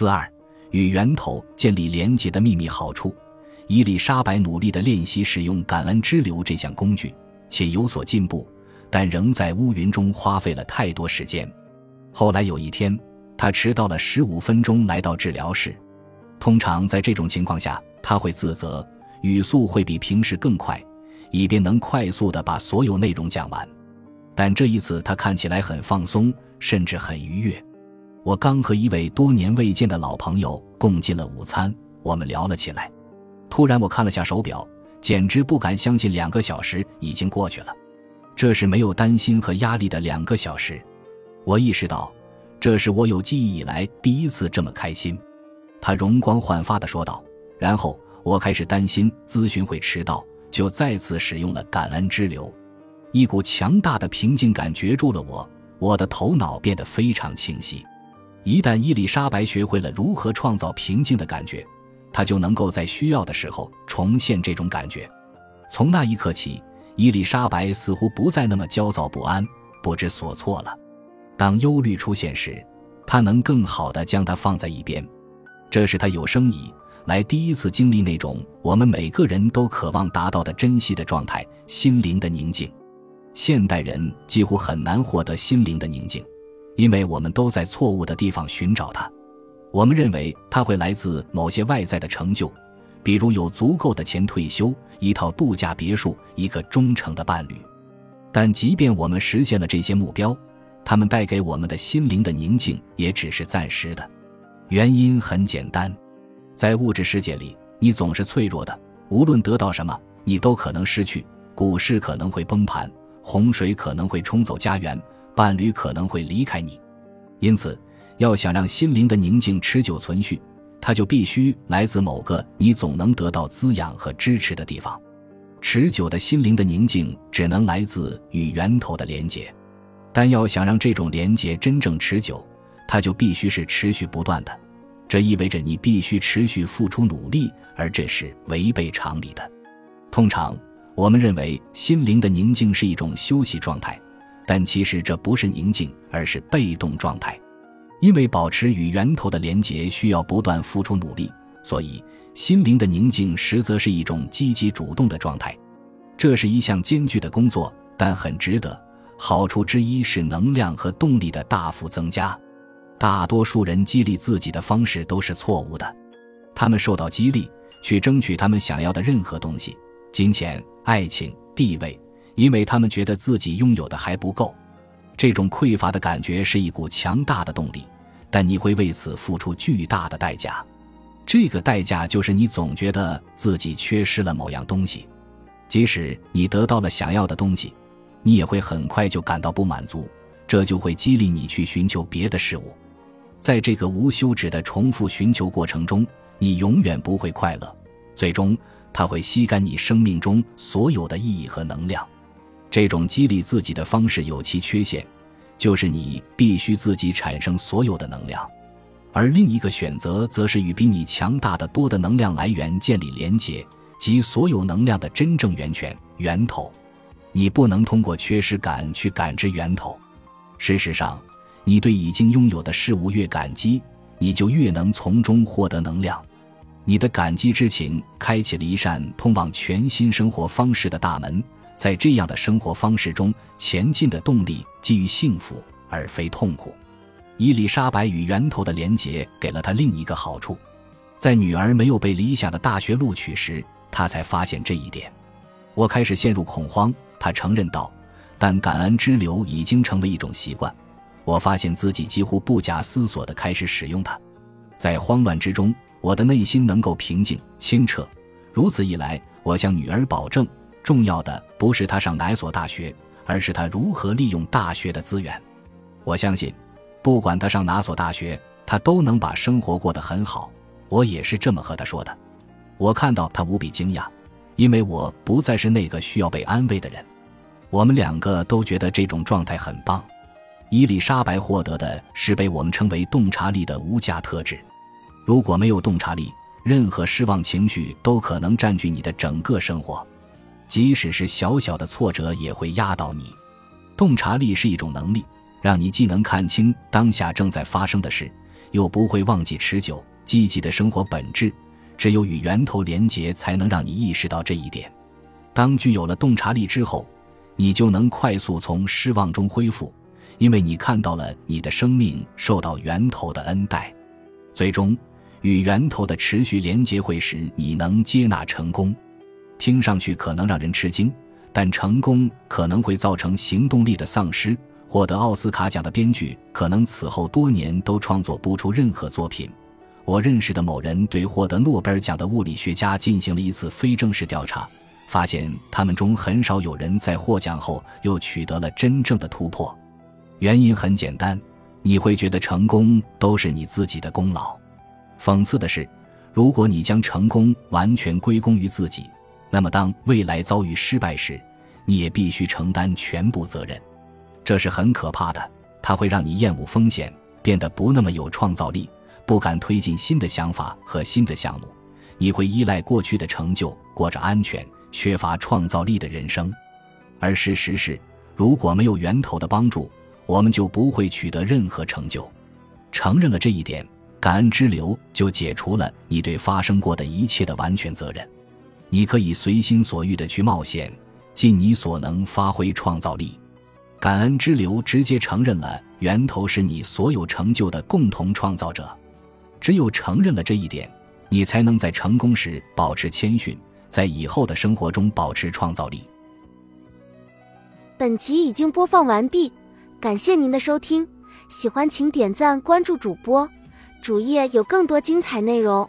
四二与源头建立连结的秘密好处。伊丽莎白努力地练习使用感恩之流这项工具，且有所进步，但仍在乌云中花费了太多时间。后来有一天，他迟到了十五分钟来到治疗室。通常在这种情况下，他会自责，语速会比平时更快，以便能快速地把所有内容讲完。但这一次他看起来很放松，甚至很愉悦。我刚和一位多年未见的老朋友共进了午餐，我们聊了起来。突然，我看了下手表，简直不敢相信两个小时已经过去了。这是没有担心和压力的两个小时。我意识到，这是我有记忆以来第一次这么开心。他容光焕发地说道。然后我开始担心咨询会迟到，就再次使用了感恩之流。一股强大的平静感攫住了我，我的头脑变得非常清晰。一旦伊丽莎白学会了如何创造平静的感觉，她就能够在需要的时候重现这种感觉。从那一刻起，伊丽莎白似乎不再那么焦躁不安、不知所措了。当忧虑出现时，她能更好地将它放在一边。这是她有生以来第一次经历那种我们每个人都渴望达到的珍惜的状态——心灵的宁静。现代人几乎很难获得心灵的宁静，因为我们都在错误的地方寻找它。我们认为它会来自某些外在的成就，比如有足够的钱退休、一套度假别墅、一个忠诚的伴侣。但即便我们实现了这些目标，他们带给我们的心灵的宁静也只是暂时的。原因很简单，在物质世界里，你总是脆弱的，无论得到什么，你都可能失去。股市可能会崩盘。洪水可能会冲走家园，伴侣可能会离开你，因此，要想让心灵的宁静持久存续，它就必须来自某个你总能得到滋养和支持的地方。持久的心灵的宁静只能来自与源头的连结，但要想让这种连结真正持久，它就必须是持续不断的。这意味着你必须持续付出努力，而这是违背常理的。通常。我们认为心灵的宁静是一种休息状态，但其实这不是宁静，而是被动状态。因为保持与源头的连结需要不断付出努力，所以心灵的宁静实则是一种积极主动的状态。这是一项艰巨的工作，但很值得。好处之一是能量和动力的大幅增加。大多数人激励自己的方式都是错误的，他们受到激励去争取他们想要的任何东西，金钱。爱情、地位，因为他们觉得自己拥有的还不够，这种匮乏的感觉是一股强大的动力，但你会为此付出巨大的代价。这个代价就是你总觉得自己缺失了某样东西，即使你得到了想要的东西，你也会很快就感到不满足，这就会激励你去寻求别的事物。在这个无休止的重复寻求过程中，你永远不会快乐，最终。它会吸干你生命中所有的意义和能量。这种激励自己的方式有其缺陷，就是你必须自己产生所有的能量。而另一个选择则是与比你强大的多的能量来源建立连结，即所有能量的真正源泉源头。你不能通过缺失感去感知源头。事实上，你对已经拥有的事物越感激，你就越能从中获得能量。你的感激之情开启了一扇通往全新生活方式的大门，在这样的生活方式中前进的动力基于幸福而非痛苦。伊丽莎白与源头的连结给了她另一个好处，在女儿没有被理想的大学录取时，她才发现这一点。我开始陷入恐慌，她承认道，但感恩之流已经成为一种习惯。我发现自己几乎不假思索地开始使用它，在慌乱之中。我的内心能够平静清澈，如此一来，我向女儿保证，重要的不是他上哪所大学，而是他如何利用大学的资源。我相信，不管他上哪所大学，他都能把生活过得很好。我也是这么和他说的。我看到他无比惊讶，因为我不再是那个需要被安慰的人。我们两个都觉得这种状态很棒。伊丽莎白获得的是被我们称为洞察力的无价特质。如果没有洞察力，任何失望情绪都可能占据你的整个生活，即使是小小的挫折也会压倒你。洞察力是一种能力，让你既能看清当下正在发生的事，又不会忘记持久积极的生活本质。只有与源头连结，才能让你意识到这一点。当具有了洞察力之后，你就能快速从失望中恢复，因为你看到了你的生命受到源头的恩待。最终，与源头的持续连结会使你能接纳成功。听上去可能让人吃惊，但成功可能会造成行动力的丧失。获得奥斯卡奖的编剧可能此后多年都创作不出任何作品。我认识的某人对获得诺贝尔奖的物理学家进行了一次非正式调查，发现他们中很少有人在获奖后又取得了真正的突破。原因很简单，你会觉得成功都是你自己的功劳。讽刺的是，如果你将成功完全归功于自己，那么当未来遭遇失败时，你也必须承担全部责任。这是很可怕的，它会让你厌恶风险，变得不那么有创造力。不敢推进新的想法和新的项目，你会依赖过去的成就，过着安全、缺乏创造力的人生。而事实是，如果没有源头的帮助，我们就不会取得任何成就。承认了这一点，感恩之流就解除了你对发生过的一切的完全责任。你可以随心所欲的去冒险，尽你所能发挥创造力。感恩之流直接承认了源头是你所有成就的共同创造者。只有承认了这一点，你才能在成功时保持谦逊，在以后的生活中保持创造力。本集已经播放完毕，感谢您的收听，喜欢请点赞关注主播，主页有更多精彩内容。